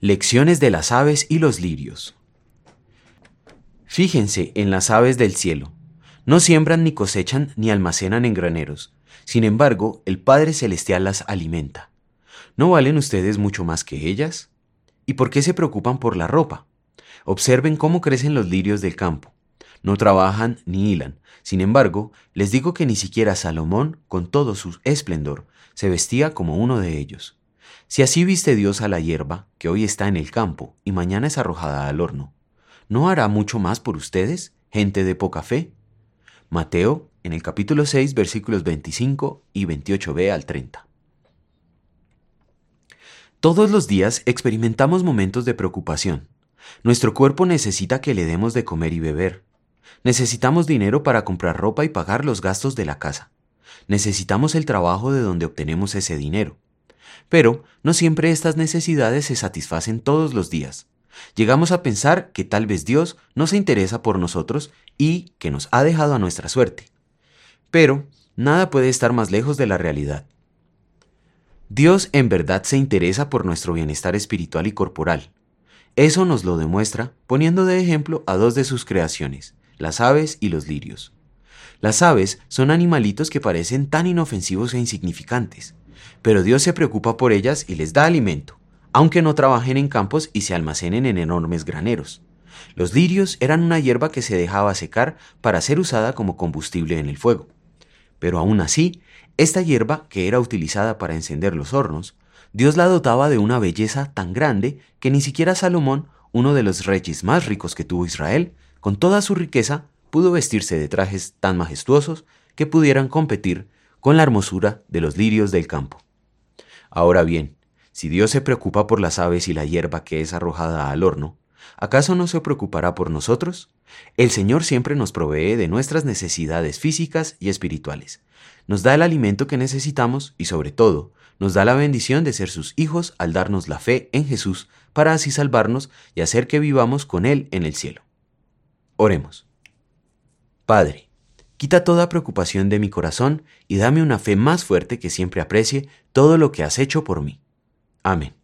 Lecciones de las aves y los lirios. Fíjense en las aves del cielo. No siembran ni cosechan ni almacenan en graneros. Sin embargo, el Padre Celestial las alimenta. ¿No valen ustedes mucho más que ellas? ¿Y por qué se preocupan por la ropa? Observen cómo crecen los lirios del campo. No trabajan ni hilan. Sin embargo, les digo que ni siquiera Salomón, con todo su esplendor, se vestía como uno de ellos. Si así viste Dios a la hierba, que hoy está en el campo y mañana es arrojada al horno, ¿no hará mucho más por ustedes, gente de poca fe? Mateo, en el capítulo 6, versículos 25 y 28b al 30. Todos los días experimentamos momentos de preocupación. Nuestro cuerpo necesita que le demos de comer y beber. Necesitamos dinero para comprar ropa y pagar los gastos de la casa. Necesitamos el trabajo de donde obtenemos ese dinero. Pero no siempre estas necesidades se satisfacen todos los días. Llegamos a pensar que tal vez Dios no se interesa por nosotros y que nos ha dejado a nuestra suerte. Pero nada puede estar más lejos de la realidad. Dios en verdad se interesa por nuestro bienestar espiritual y corporal. Eso nos lo demuestra poniendo de ejemplo a dos de sus creaciones, las aves y los lirios. Las aves son animalitos que parecen tan inofensivos e insignificantes, pero Dios se preocupa por ellas y les da alimento, aunque no trabajen en campos y se almacenen en enormes graneros. Los lirios eran una hierba que se dejaba secar para ser usada como combustible en el fuego. Pero aún así, esta hierba, que era utilizada para encender los hornos, Dios la dotaba de una belleza tan grande que ni siquiera Salomón, uno de los reyes más ricos que tuvo Israel, con toda su riqueza, pudo vestirse de trajes tan majestuosos que pudieran competir con la hermosura de los lirios del campo. Ahora bien, si Dios se preocupa por las aves y la hierba que es arrojada al horno, ¿acaso no se preocupará por nosotros? El Señor siempre nos provee de nuestras necesidades físicas y espirituales. Nos da el alimento que necesitamos y sobre todo, nos da la bendición de ser sus hijos al darnos la fe en Jesús para así salvarnos y hacer que vivamos con Él en el cielo. Oremos. Padre, Quita toda preocupación de mi corazón y dame una fe más fuerte que siempre aprecie todo lo que has hecho por mí. Amén.